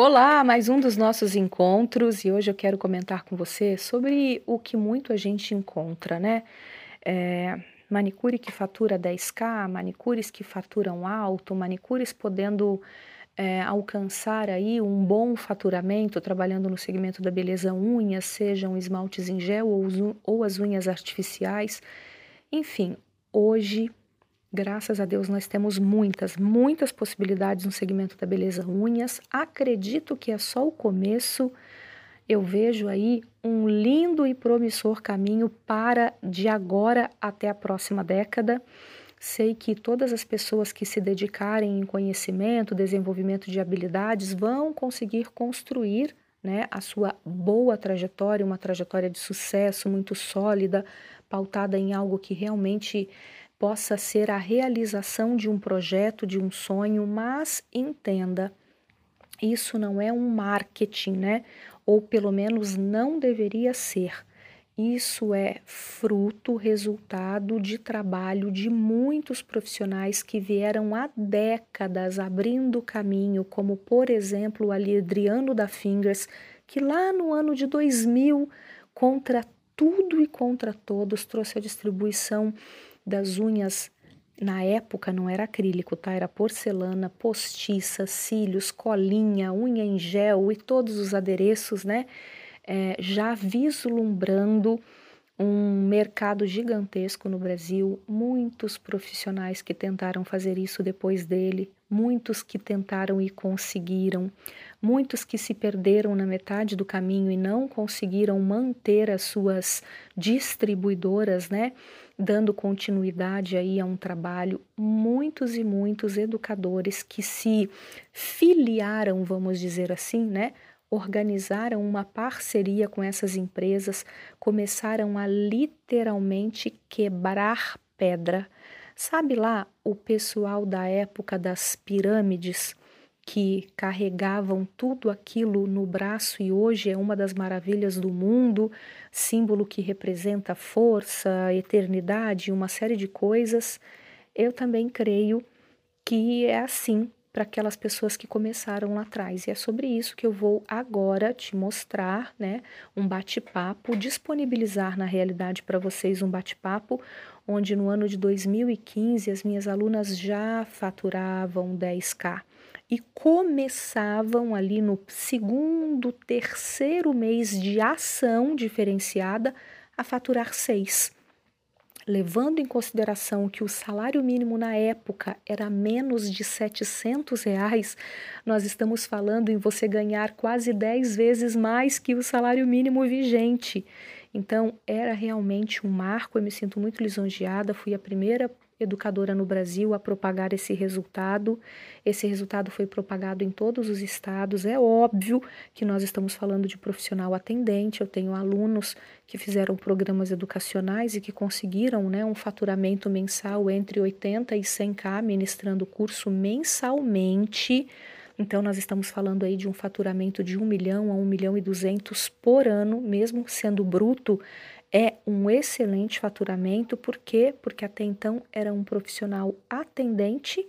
Olá, mais um dos nossos encontros e hoje eu quero comentar com você sobre o que muito a gente encontra, né? É, manicure que fatura 10k, manicures que faturam alto, manicures podendo é, alcançar aí um bom faturamento trabalhando no segmento da beleza unhas, sejam esmaltes em gel ou, ou as unhas artificiais. Enfim, hoje Graças a Deus nós temos muitas, muitas possibilidades no segmento da beleza unhas. Acredito que é só o começo. Eu vejo aí um lindo e promissor caminho para de agora até a próxima década. Sei que todas as pessoas que se dedicarem em conhecimento, desenvolvimento de habilidades vão conseguir construir né, a sua boa trajetória, uma trajetória de sucesso muito sólida, pautada em algo que realmente possa ser a realização de um projeto, de um sonho, mas entenda, isso não é um marketing, né? Ou pelo menos não deveria ser. Isso é fruto, resultado de trabalho de muitos profissionais que vieram há décadas abrindo caminho, como por exemplo o Adriano da Fingers, que lá no ano de 2000, contra tudo e contra todos, trouxe a distribuição das unhas na época não era acrílico, tá? Era porcelana, postiça, cílios, colinha, unha em gel e todos os adereços, né? É, já vislumbrando um mercado gigantesco no Brasil, muitos profissionais que tentaram fazer isso depois dele, muitos que tentaram e conseguiram, muitos que se perderam na metade do caminho e não conseguiram manter as suas distribuidoras, né? Dando continuidade aí a um trabalho, muitos e muitos educadores que se filiaram, vamos dizer assim, né? Organizaram uma parceria com essas empresas, começaram a literalmente quebrar pedra. Sabe lá o pessoal da época das pirâmides que carregavam tudo aquilo no braço e hoje é uma das maravilhas do mundo, símbolo que representa força, eternidade, uma série de coisas. Eu também creio que é assim para aquelas pessoas que começaram lá atrás. E é sobre isso que eu vou agora te mostrar, né? Um bate-papo, disponibilizar na realidade para vocês um bate-papo onde no ano de 2015 as minhas alunas já faturavam 10k e começavam ali no segundo, terceiro mês de ação diferenciada a faturar 6 levando em consideração que o salário mínimo na época era menos de 700 reais, nós estamos falando em você ganhar quase 10 vezes mais que o salário mínimo vigente. Então, era realmente um marco, eu me sinto muito lisonjeada, fui a primeira educadora no Brasil a propagar esse resultado. Esse resultado foi propagado em todos os estados. É óbvio que nós estamos falando de profissional atendente. Eu tenho alunos que fizeram programas educacionais e que conseguiram né, um faturamento mensal entre 80 e 100k, ministrando curso mensalmente. Então, nós estamos falando aí de um faturamento de 1 milhão a 1 milhão e 200 por ano, mesmo sendo bruto é um excelente faturamento, por quê? Porque até então era um profissional atendente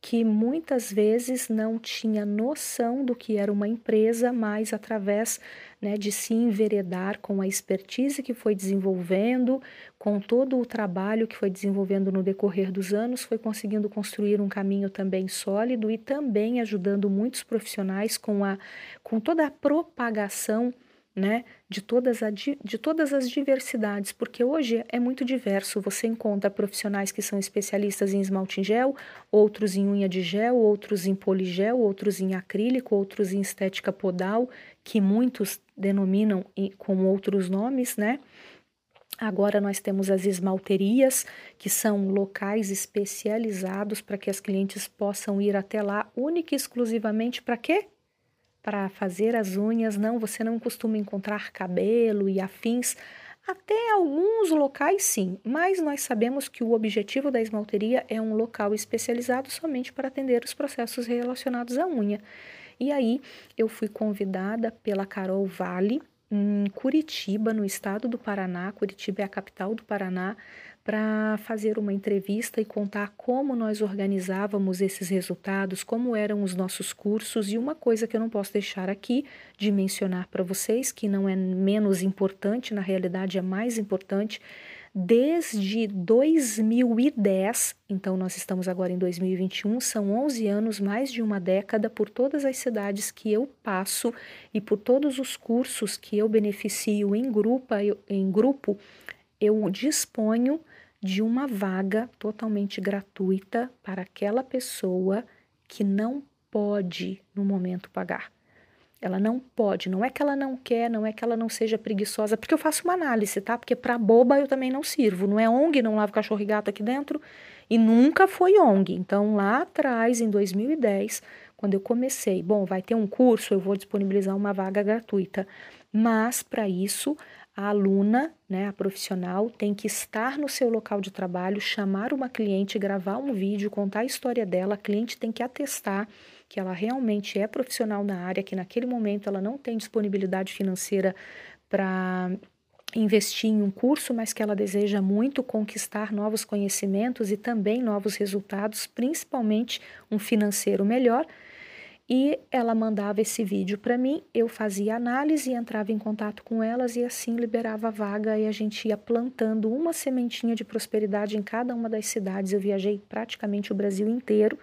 que muitas vezes não tinha noção do que era uma empresa, mas através né, de se enveredar com a expertise que foi desenvolvendo, com todo o trabalho que foi desenvolvendo no decorrer dos anos, foi conseguindo construir um caminho também sólido e também ajudando muitos profissionais com, a, com toda a propagação né, de todas, a, de todas as diversidades, porque hoje é muito diverso. Você encontra profissionais que são especialistas em esmalte em gel, outros em unha de gel, outros em poligel, outros em acrílico, outros em estética podal, que muitos denominam com outros nomes, né? Agora nós temos as esmalterias, que são locais especializados para que as clientes possam ir até lá única e exclusivamente para quê? Para fazer as unhas, não, você não costuma encontrar cabelo e afins. Até alguns locais sim, mas nós sabemos que o objetivo da esmalteria é um local especializado somente para atender os processos relacionados à unha. E aí eu fui convidada pela Carol Vale, em Curitiba, no estado do Paraná. Curitiba é a capital do Paraná, para fazer uma entrevista e contar como nós organizávamos esses resultados, como eram os nossos cursos. E uma coisa que eu não posso deixar aqui de mencionar para vocês, que não é menos importante, na realidade é mais importante, desde 2010, então nós estamos agora em 2021, são 11 anos, mais de uma década, por todas as cidades que eu passo e por todos os cursos que eu beneficio em grupo, em grupo eu disponho de uma vaga totalmente gratuita para aquela pessoa que não pode no momento pagar. Ela não pode, não é que ela não quer, não é que ela não seja preguiçosa, porque eu faço uma análise, tá? Porque para boba eu também não sirvo, não é ONG, não lavo cachorro e gato aqui dentro, e nunca foi ONG. Então lá atrás, em 2010, quando eu comecei, bom, vai ter um curso, eu vou disponibilizar uma vaga gratuita, mas para isso a aluna, né, a profissional, tem que estar no seu local de trabalho, chamar uma cliente, gravar um vídeo, contar a história dela. A cliente tem que atestar que ela realmente é profissional na área, que naquele momento ela não tem disponibilidade financeira para investir em um curso, mas que ela deseja muito conquistar novos conhecimentos e também novos resultados, principalmente um financeiro melhor e ela mandava esse vídeo para mim, eu fazia análise, entrava em contato com elas e assim liberava a vaga e a gente ia plantando uma sementinha de prosperidade em cada uma das cidades. Eu viajei praticamente o Brasil inteiro,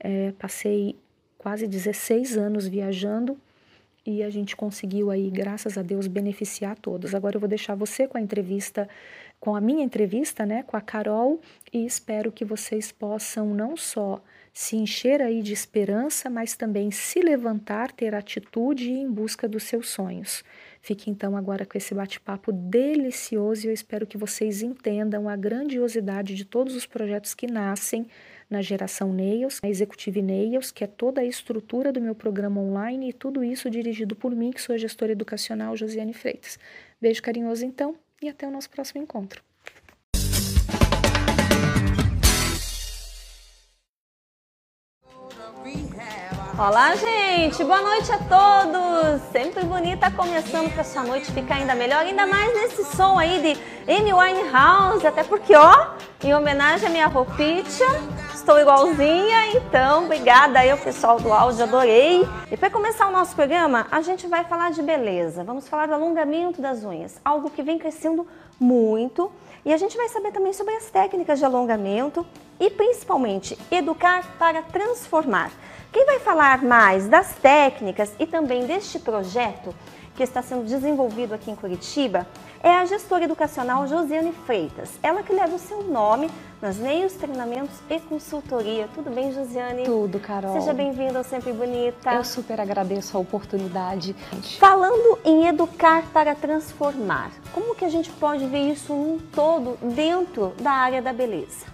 é, passei quase 16 anos viajando e a gente conseguiu aí, graças a Deus, beneficiar todos. Agora eu vou deixar você com a entrevista, com a minha entrevista, né, com a Carol, e espero que vocês possam não só se encher aí de esperança, mas também se levantar, ter atitude e ir em busca dos seus sonhos. Fique então agora com esse bate-papo delicioso e eu espero que vocês entendam a grandiosidade de todos os projetos que nascem na geração Nails, a Executive Nails, que é toda a estrutura do meu programa online e tudo isso dirigido por mim, que sou a gestora educacional Josiane Freitas. Beijo carinhoso então e até o nosso próximo encontro. Olá, gente! Boa noite a todos! Sempre bonita começando para sua noite ficar ainda melhor, ainda mais nesse som aí de Amy Winehouse, até porque, ó, em homenagem à minha roupinha, estou igualzinha, então obrigada aí ao pessoal do áudio, adorei. E para começar o nosso programa, a gente vai falar de beleza, vamos falar do alongamento das unhas, algo que vem crescendo muito e a gente vai saber também sobre as técnicas de alongamento e principalmente educar para transformar. Quem vai falar mais das técnicas e também deste projeto que está sendo desenvolvido aqui em Curitiba é a gestora educacional Josiane Freitas. Ela que leva o seu nome nas meios, treinamentos e consultoria. Tudo bem, Josiane? Tudo, Carol. Seja bem-vinda ao Sempre Bonita. Eu super agradeço a oportunidade. Falando em educar para transformar, como que a gente pode ver isso num todo dentro da área da beleza?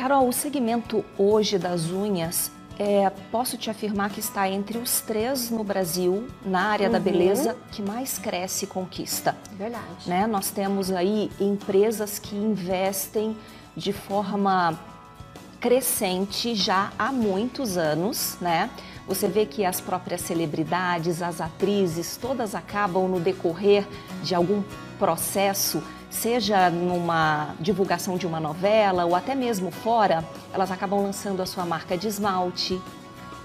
Carol, o segmento hoje das unhas é, posso te afirmar que está entre os três no Brasil, na área uhum. da beleza, que mais cresce e conquista. Verdade. Né? Nós temos aí empresas que investem de forma crescente já há muitos anos, né? Você vê que as próprias celebridades, as atrizes, todas acabam no decorrer de algum processo seja numa divulgação de uma novela ou até mesmo fora, elas acabam lançando a sua marca de esmalte.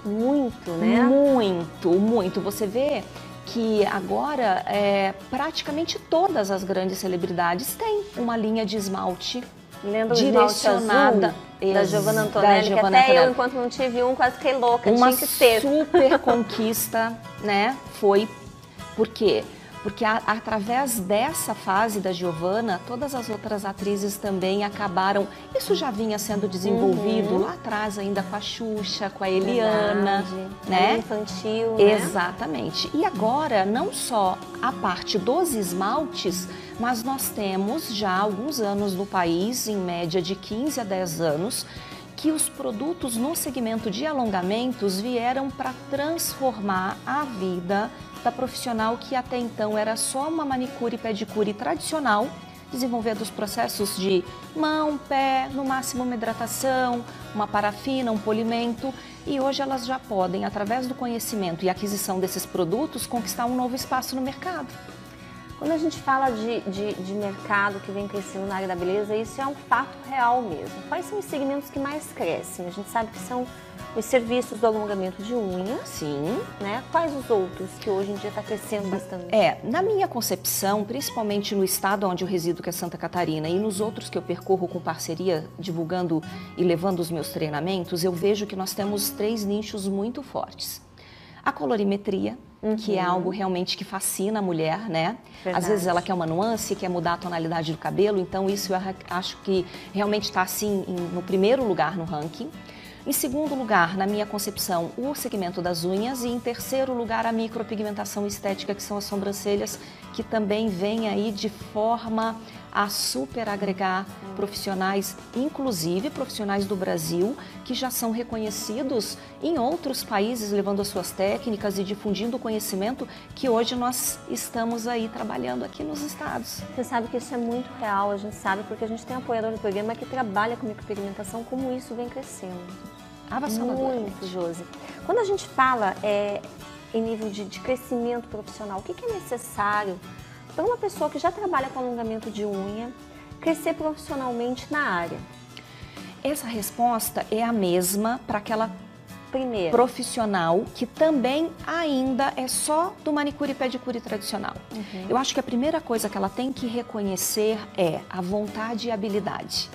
Muito, né? Muito, muito. Você vê que agora é, praticamente todas as grandes celebridades têm uma linha de esmalte Lembra direcionada azul, da Giovanna Antonelli, da até Antonelli. eu, enquanto não tive um, quase fiquei louca, uma tinha que ter. super conquista, né? Foi porque porque a, através dessa fase da Giovanna, todas as outras atrizes também acabaram. Isso já vinha sendo desenvolvido uhum. lá atrás, ainda com a Xuxa, com a Eliana, Verdade. né? infantil. Né? Exatamente. E agora, não só a parte dos esmaltes, mas nós temos já alguns anos no país, em média de 15 a 10 anos, que os produtos no segmento de alongamentos vieram para transformar a vida da profissional que até então era só uma manicure e pedicure tradicional, desenvolvendo os processos de mão, pé, no máximo uma hidratação, uma parafina, um polimento, e hoje elas já podem, através do conhecimento e aquisição desses produtos, conquistar um novo espaço no mercado. Quando a gente fala de, de, de, mercado que vem crescendo na área da beleza, isso é um fato real mesmo. Quais são os segmentos que mais crescem? A gente sabe que são os serviços do alongamento de unha. Sim. Né? Quais os outros que hoje em dia está crescendo bastante? É, na minha concepção, principalmente no estado onde eu resido, que é Santa Catarina, e nos outros que eu percorro com parceria, divulgando e levando os meus treinamentos, eu vejo que nós temos três nichos muito fortes. A colorimetria, uhum. que é uhum. algo realmente que fascina a mulher, né? Verdade. Às vezes ela quer uma nuance, quer mudar a tonalidade do cabelo, então isso eu acho que realmente está assim no primeiro lugar no ranking. Em segundo lugar, na minha concepção, o segmento das unhas e em terceiro lugar, a micropigmentação estética, que são as sobrancelhas, que também vem aí de forma a super agregar profissionais, inclusive profissionais do Brasil, que já são reconhecidos em outros países, levando as suas técnicas e difundindo o conhecimento que hoje nós estamos aí trabalhando aqui nos estados. Você sabe que isso é muito real, a gente sabe, porque a gente tem apoiador do programa que trabalha com micropigmentação, como isso vem crescendo. Muito, Josi. Quando a gente fala é, em nível de, de crescimento profissional, o que, que é necessário para uma pessoa que já trabalha com alongamento de unha crescer profissionalmente na área? Essa resposta é a mesma para aquela Primeiro. profissional que também ainda é só do manicure e pedicure tradicional. Uhum. Eu acho que a primeira coisa que ela tem que reconhecer é a vontade e habilidade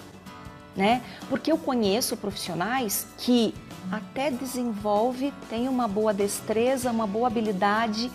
né? Porque eu conheço profissionais que até desenvolve, tem uma boa destreza, uma boa habilidade,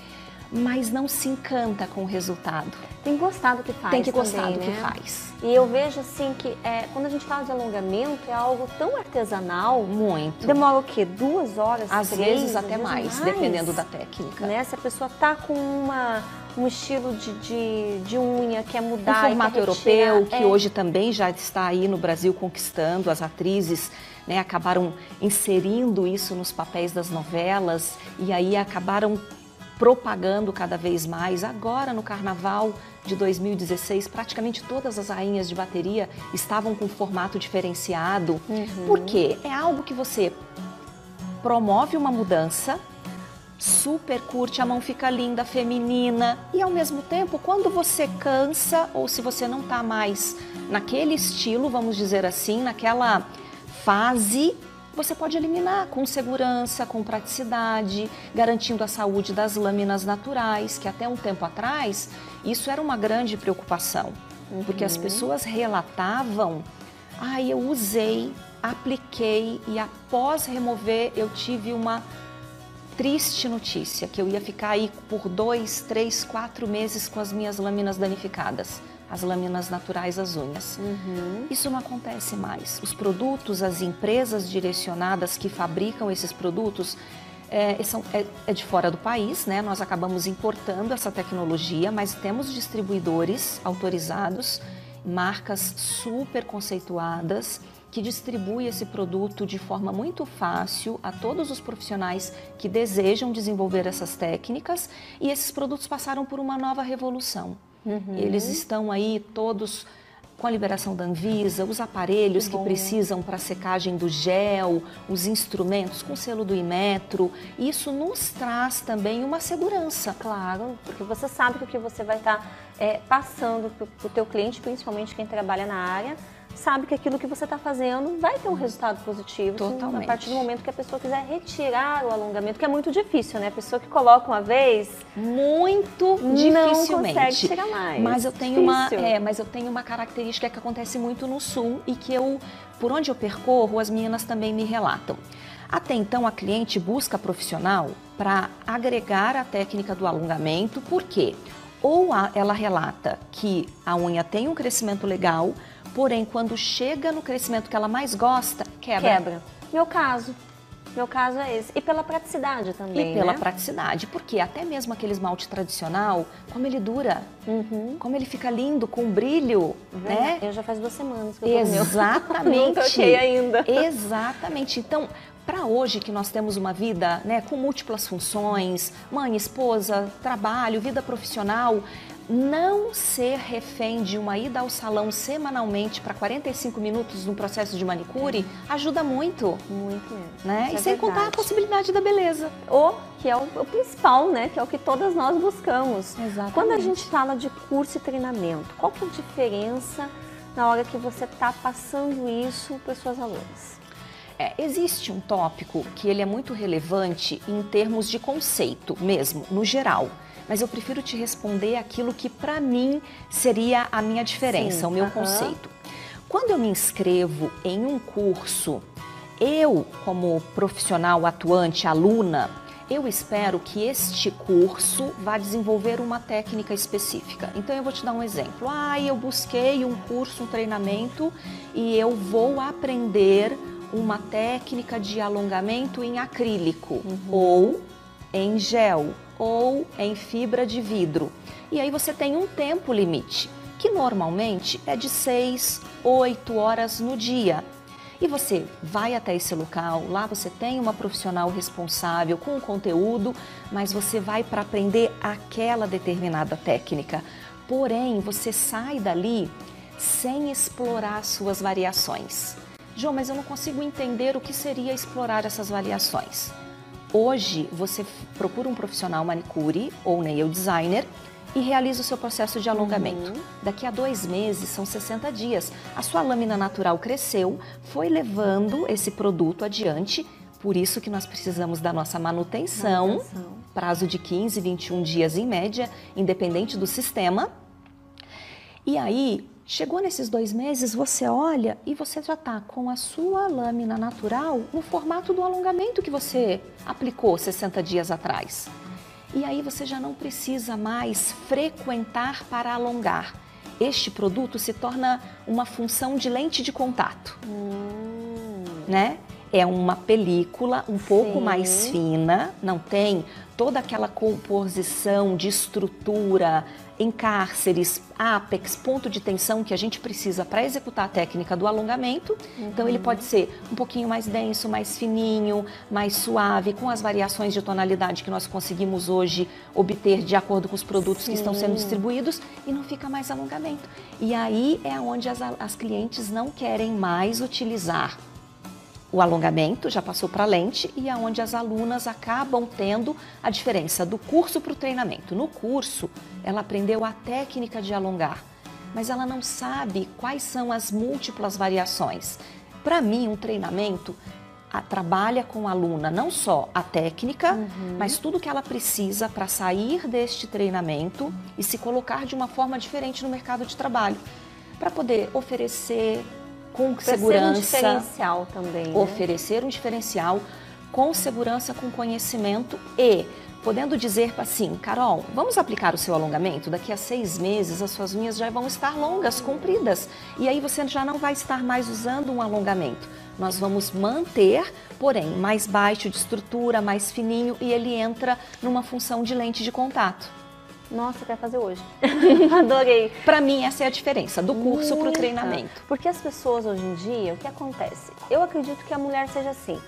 mas não se encanta com o resultado. Tem gostado do que faz. Tem que gostar também, do né? que faz. E eu vejo assim que é, quando a gente fala de alongamento é algo tão artesanal. Muito. Demora o quê? Duas horas? Às três, vezes até mais, mais, dependendo da técnica. Né? Se a pessoa tá com uma um estilo de, de, de unha, quer mudar. Um formato europeu, que é. hoje também já está aí no Brasil conquistando, as atrizes né, acabaram inserindo isso nos papéis das novelas e aí acabaram propagando cada vez mais. Agora, no carnaval de 2016, praticamente todas as rainhas de bateria estavam com formato diferenciado. Uhum. Por quê? É algo que você promove uma mudança super curte, a mão fica linda, feminina e ao mesmo tempo, quando você cansa ou se você não está mais naquele estilo, vamos dizer assim, naquela fase, você pode eliminar com segurança, com praticidade, garantindo a saúde das lâminas naturais, que até um tempo atrás isso era uma grande preocupação, uhum. porque as uhum. pessoas relatavam: "Ah, eu usei, apliquei e após remover eu tive uma triste notícia que eu ia ficar aí por dois, três, quatro meses com as minhas lâminas danificadas, as lâminas naturais das unhas. Uhum. Isso não acontece mais. Os produtos, as empresas direcionadas que fabricam esses produtos é, são, é, é de fora do país, né? Nós acabamos importando essa tecnologia, mas temos distribuidores autorizados, marcas super conceituadas que distribui esse produto de forma muito fácil a todos os profissionais que desejam desenvolver essas técnicas e esses produtos passaram por uma nova revolução. Uhum. Eles estão aí todos com a liberação da Anvisa, os aparelhos que, que precisam para secagem do gel, os instrumentos com selo do Imetro. Isso nos traz também uma segurança. Claro, porque você sabe que o que você vai estar tá, é, passando para o teu cliente, principalmente quem trabalha na área, sabe que aquilo que você está fazendo vai ter um resultado positivo. Totalmente. A partir do momento que a pessoa quiser retirar o alongamento, que é muito difícil, né? A pessoa que coloca uma vez, muito dificilmente. Não consegue tirar mais. Mas eu tenho uma, é, mas eu tenho uma característica que acontece muito no sul e que eu, por onde eu percorro, as meninas também me relatam. Até então, a cliente busca profissional para agregar a técnica do alongamento, por quê? Ou a, ela relata que a unha tem um crescimento legal, Porém, quando chega no crescimento que ela mais gosta, quebra. Quebra. Meu caso. Meu caso é esse. E pela praticidade também. E pela né? praticidade, porque até mesmo aquele esmalte tradicional, como ele dura, uhum. como ele fica lindo, com brilho, né? Eu já faz duas semanas que eu Exatamente. Não troquei ainda. Exatamente. Então, para hoje que nós temos uma vida né, com múltiplas funções, mãe, esposa, trabalho, vida profissional, não ser refém de uma ida ao salão semanalmente para 45 minutos no processo de manicure ajuda muito. Muito mesmo. Né? Isso e é sem contar a verdade. possibilidade da beleza. O que é o, o principal, né? Que é o que todas nós buscamos. Exatamente. Quando a gente fala de curso e treinamento, qual que é a diferença na hora que você está passando isso para suas alunas? É, existe um tópico que ele é muito relevante em termos de conceito mesmo, no geral. Mas eu prefiro te responder aquilo que para mim seria a minha diferença, Sim, o meu conceito. Quando eu me inscrevo em um curso, eu, como profissional atuante, aluna, eu espero que este curso vá desenvolver uma técnica específica. Então eu vou te dar um exemplo. Ah, eu busquei um curso, um treinamento e eu vou aprender uma técnica de alongamento em acrílico ou em gel ou em fibra de vidro. E aí você tem um tempo limite, que normalmente é de 6, 8 horas no dia. E você vai até esse local, lá você tem uma profissional responsável com o conteúdo, mas você vai para aprender aquela determinada técnica. Porém, você sai dali sem explorar suas variações. João, mas eu não consigo entender o que seria explorar essas variações. Hoje, você procura um profissional manicure ou nail designer e realiza o seu processo de alongamento. Daqui a dois meses, são 60 dias. A sua lâmina natural cresceu, foi levando esse produto adiante, por isso que nós precisamos da nossa manutenção, Manutenção. prazo de 15, 21 dias em média, independente do sistema. E aí, chegou nesses dois meses, você olha e você já está com a sua lâmina natural no formato do alongamento que você aplicou 60 dias atrás. E aí você já não precisa mais frequentar para alongar. Este produto se torna uma função de lente de contato, né? É uma película um pouco Sim. mais fina, não tem toda aquela composição de estrutura, encárceres, ápex, ponto de tensão que a gente precisa para executar a técnica do alongamento. Então ele pode ser um pouquinho mais denso, mais fininho, mais suave, com as variações de tonalidade que nós conseguimos hoje obter de acordo com os produtos que estão sendo Sim. distribuídos e não fica mais alongamento. E aí é onde as, as clientes não querem mais utilizar o alongamento, já passou para a lente, e é onde as alunas acabam tendo a diferença do curso para o treinamento. No curso, ela aprendeu a técnica de alongar, mas ela não sabe quais são as múltiplas variações. Para mim, um treinamento a- trabalha com a aluna não só a técnica, mas tudo que ela precisa para sair deste treinamento e se colocar de uma forma diferente no mercado de trabalho, para poder oferecer com Pra ser um segurança diferencial também. né? oferecer um diferencial com segurança, com conhecimento e podendo dizer assim, Carol, vamos aplicar o seu alongamento? Daqui a seis meses as suas unhas já vão estar longas, compridas, e aí você já não vai estar mais usando um alongamento. Nós vamos manter, porém, mais baixo de estrutura, mais fininho, e ele entra numa função de lente de contato. Nossa, quero fazer hoje. Adorei. Para mim, essa é a diferença do curso para o treinamento. Porque as pessoas hoje em dia, o que acontece? Eu acredito que a mulher seja assim.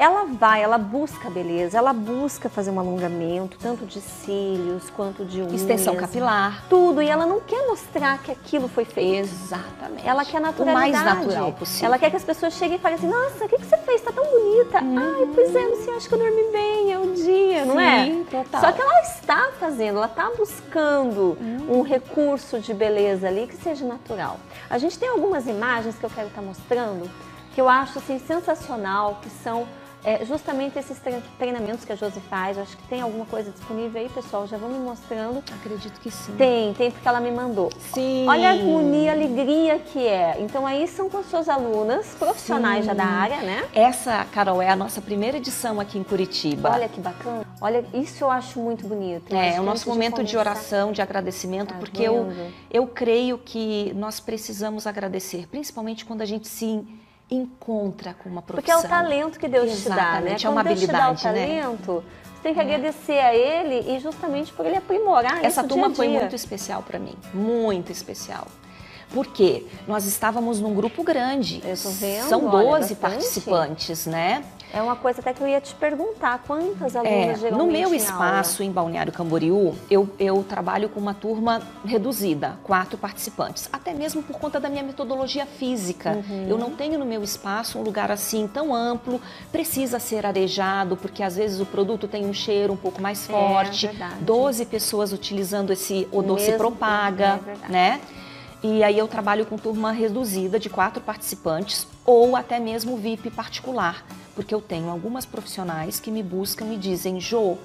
Ela vai, ela busca beleza, ela busca fazer um alongamento, tanto de cílios quanto de unhas. Extensão capilar. Tudo. E ela não quer mostrar que aquilo foi feito. Exatamente. Ela quer O naturalidade. mais natural possível. Ela quer que as pessoas cheguem e falem assim, nossa, o que, que você fez? Tá tão bonita. Ai, pois é, você acha que eu dormi bem, é o dia, não é? Sim, total. Só que ela está fazendo, ela está buscando um recurso de beleza ali que seja natural. A gente tem algumas imagens que eu quero estar mostrando que eu acho assim sensacional, que são é, justamente esses tre- treinamentos que a Josi faz. Acho que tem alguma coisa disponível aí, pessoal. Já vão me mostrando. Acredito que sim. Tem, tem porque ela me mandou. Sim. Olha a harmonia, a alegria que é. Então aí são com as suas alunas, profissionais Sim. já da área, né? Essa, Carol, é a nossa primeira edição aqui em Curitiba. Olha que bacana. Olha, isso eu acho muito bonito. Acho é, é o nosso de momento de começar- oração, de agradecimento, Tá porque eu, eu creio que nós precisamos agradecer, principalmente quando a gente se encontra com uma Porque é profissão. o talento que Deus te dá, né? Exatamente, é uma Quando Deus te dá o habilidade, né? talento, você tem que agradecer a Ele e justamente por Ele aprimorar Essa turma dia foi muito especial para mim, muito especial. Porque nós estávamos num grupo grande, Eu tô vendo, são olha, 12 bastante. participantes, né? É uma coisa até que eu ia te perguntar, quantas alunas é, No meu espaço em Balneário Camboriú, eu, eu trabalho com uma turma reduzida, quatro participantes, até mesmo por conta da minha metodologia física. Uhum. Eu não tenho no meu espaço um lugar assim tão amplo, precisa ser arejado, porque às vezes o produto tem um cheiro um pouco mais é, forte. É, 12 pessoas utilizando esse odor mesmo, se propaga, é né? E aí eu trabalho com turma reduzida de quatro participantes ou até mesmo VIP particular, porque eu tenho algumas profissionais que me buscam e dizem, Jo,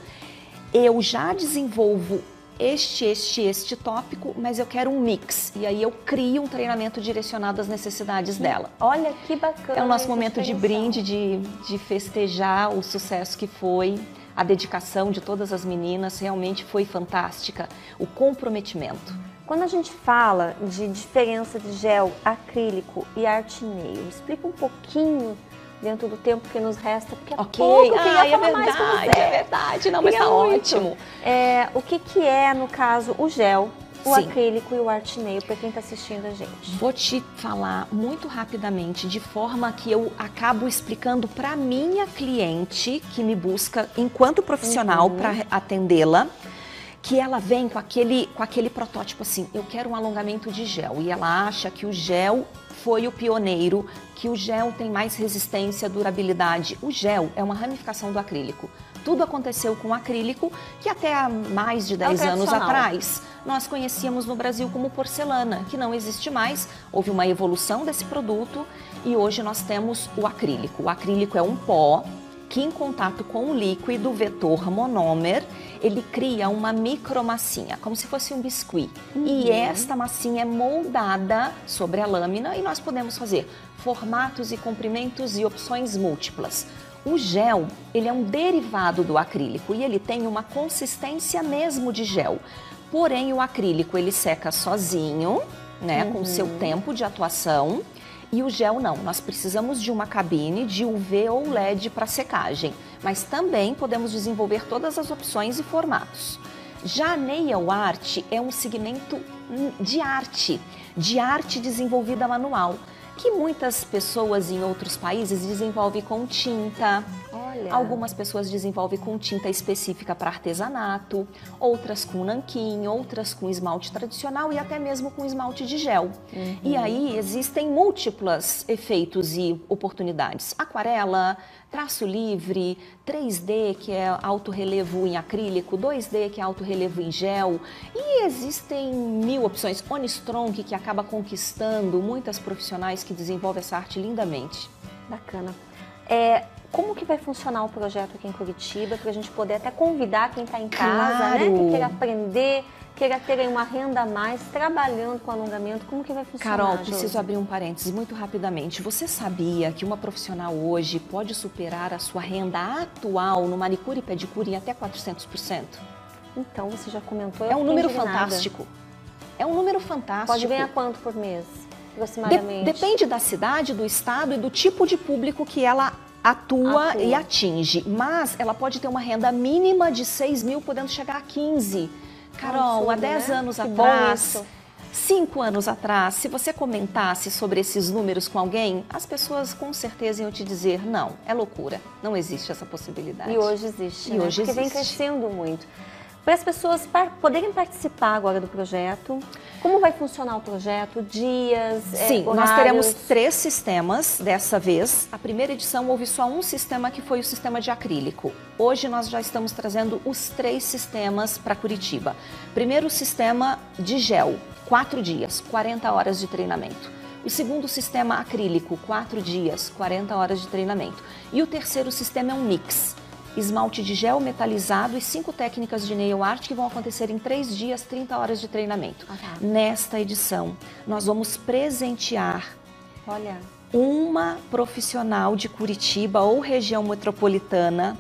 eu já desenvolvo este, este, este tópico, mas eu quero um mix. E aí eu crio um treinamento direcionado às necessidades dela. Olha que bacana. É o nosso momento de brinde, de, de festejar o sucesso que foi. A dedicação de todas as meninas realmente foi fantástica. O comprometimento. Quando a gente fala de diferença de gel acrílico e arte nail, explica um pouquinho dentro do tempo que nos resta, porque é okay. pouco eu ah, é verdade, é verdade, não, mas tá ótimo. É, o que, que é, no caso, o gel, o Sim. acrílico e o arte nail para quem está assistindo a gente? Vou te falar muito rapidamente, de forma que eu acabo explicando para minha cliente que me busca enquanto profissional uhum. para atendê-la que ela vem com aquele, com aquele protótipo assim, eu quero um alongamento de gel. E ela acha que o gel foi o pioneiro, que o gel tem mais resistência, durabilidade. O gel é uma ramificação do acrílico. Tudo aconteceu com o acrílico, que até há mais de 10 é anos atrás nós conhecíamos no Brasil como porcelana, que não existe mais. Houve uma evolução desse produto e hoje nós temos o acrílico. O acrílico é um pó que em contato com o líquido vetor monômer, ele cria uma micromassinha, como se fosse um biscuit. Uhum. E esta massinha é moldada sobre a lâmina e nós podemos fazer formatos e comprimentos e opções múltiplas. O gel, ele é um derivado do acrílico e ele tem uma consistência mesmo de gel. Porém, o acrílico ele seca sozinho, né, uhum. com seu tempo de atuação e o gel não, nós precisamos de uma cabine de UV ou LED para secagem, mas também podemos desenvolver todas as opções e formatos. Já a nail art é um segmento de arte, de arte desenvolvida manual que muitas pessoas em outros países desenvolvem com tinta. Olha. Algumas pessoas desenvolvem com tinta específica para artesanato, outras com nanquim, outras com esmalte tradicional e até mesmo com esmalte de gel. Uhum. E aí existem múltiplos efeitos e oportunidades. Aquarela, traço livre, 3D, que é alto relevo em acrílico, 2D, que é alto relevo em gel. E existem mil opções. Onistrong, que acaba conquistando muitas profissionais que desenvolvem essa arte lindamente. Bacana. É, como que vai funcionar o projeto aqui em Curitiba, para a gente poder até convidar quem está em casa, claro. né, que quer aprender queira ter uma renda a mais trabalhando com alongamento, como que vai funcionar? Carol, preciso abrir um parênteses muito rapidamente. Você sabia que uma profissional hoje pode superar a sua renda atual no manicure e pedicure em até 400%? Então, você já comentou. É um número fantástico. É um número fantástico. Pode ganhar quanto por mês, aproximadamente? De depende da cidade, do estado e do tipo de público que ela atua, atua, e atinge. Mas ela pode ter uma renda mínima de 6 mil, podendo chegar a 15 Carol, há 10 né? anos que atrás, cinco anos atrás, se você comentasse sobre esses números com alguém, as pessoas com certeza iam te dizer: não, é loucura, não existe essa possibilidade. E hoje existe. E né? hoje Porque existe. vem crescendo muito para as pessoas poderem participar agora do projeto. Como vai funcionar o projeto? Dias? É, Sim, é, nós teremos três sistemas dessa vez. A primeira edição houve só um sistema que foi o sistema de acrílico. Hoje nós já estamos trazendo os três sistemas para Curitiba. Primeiro sistema de gel, quatro dias, 40 horas de treinamento. O segundo sistema acrílico, quatro dias, 40 horas de treinamento. E o terceiro sistema é um mix esmalte de gel metalizado e cinco técnicas de nail art que vão acontecer em três dias, 30 horas de treinamento. Ah, tá. Nesta edição, nós vamos presentear Olha. uma profissional de Curitiba ou região metropolitana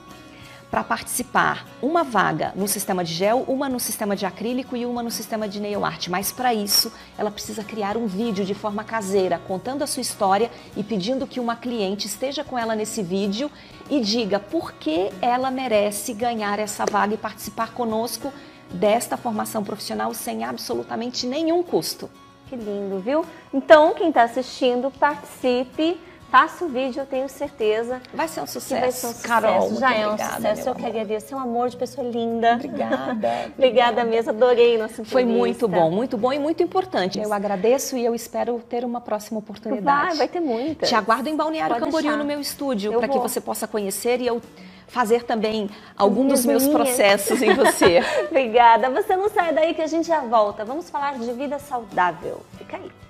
para participar uma vaga no sistema de gel, uma no sistema de acrílico e uma no sistema de nail art. Mas para isso, ela precisa criar um vídeo de forma caseira, contando a sua história e pedindo que uma cliente esteja com ela nesse vídeo e diga por que ela merece ganhar essa vaga e participar conosco desta formação profissional sem absolutamente nenhum custo. Que lindo, viu? Então, quem está assistindo, participe postasse o vídeo, eu tenho certeza. Vai ser um sucesso. vai ser um sucesso. Carol, já é um obrigada, sucesso. Eu que agradeço. Você é um amor de pessoa linda. Obrigada. obrigada mesmo, adorei nossa entrevista. Foi muito bom, muito bom e muito importante. Eu agradeço e eu espero ter uma próxima oportunidade. Vai, vai ter muita. Te aguardo em Balneário Pode Camboriú deixar. no meu estúdio para que você possa conhecer e eu fazer também algum dos meus processos em você. Obrigada. Você não sai daí que a gente já volta. Vamos falar de vida saudável. Fica aí.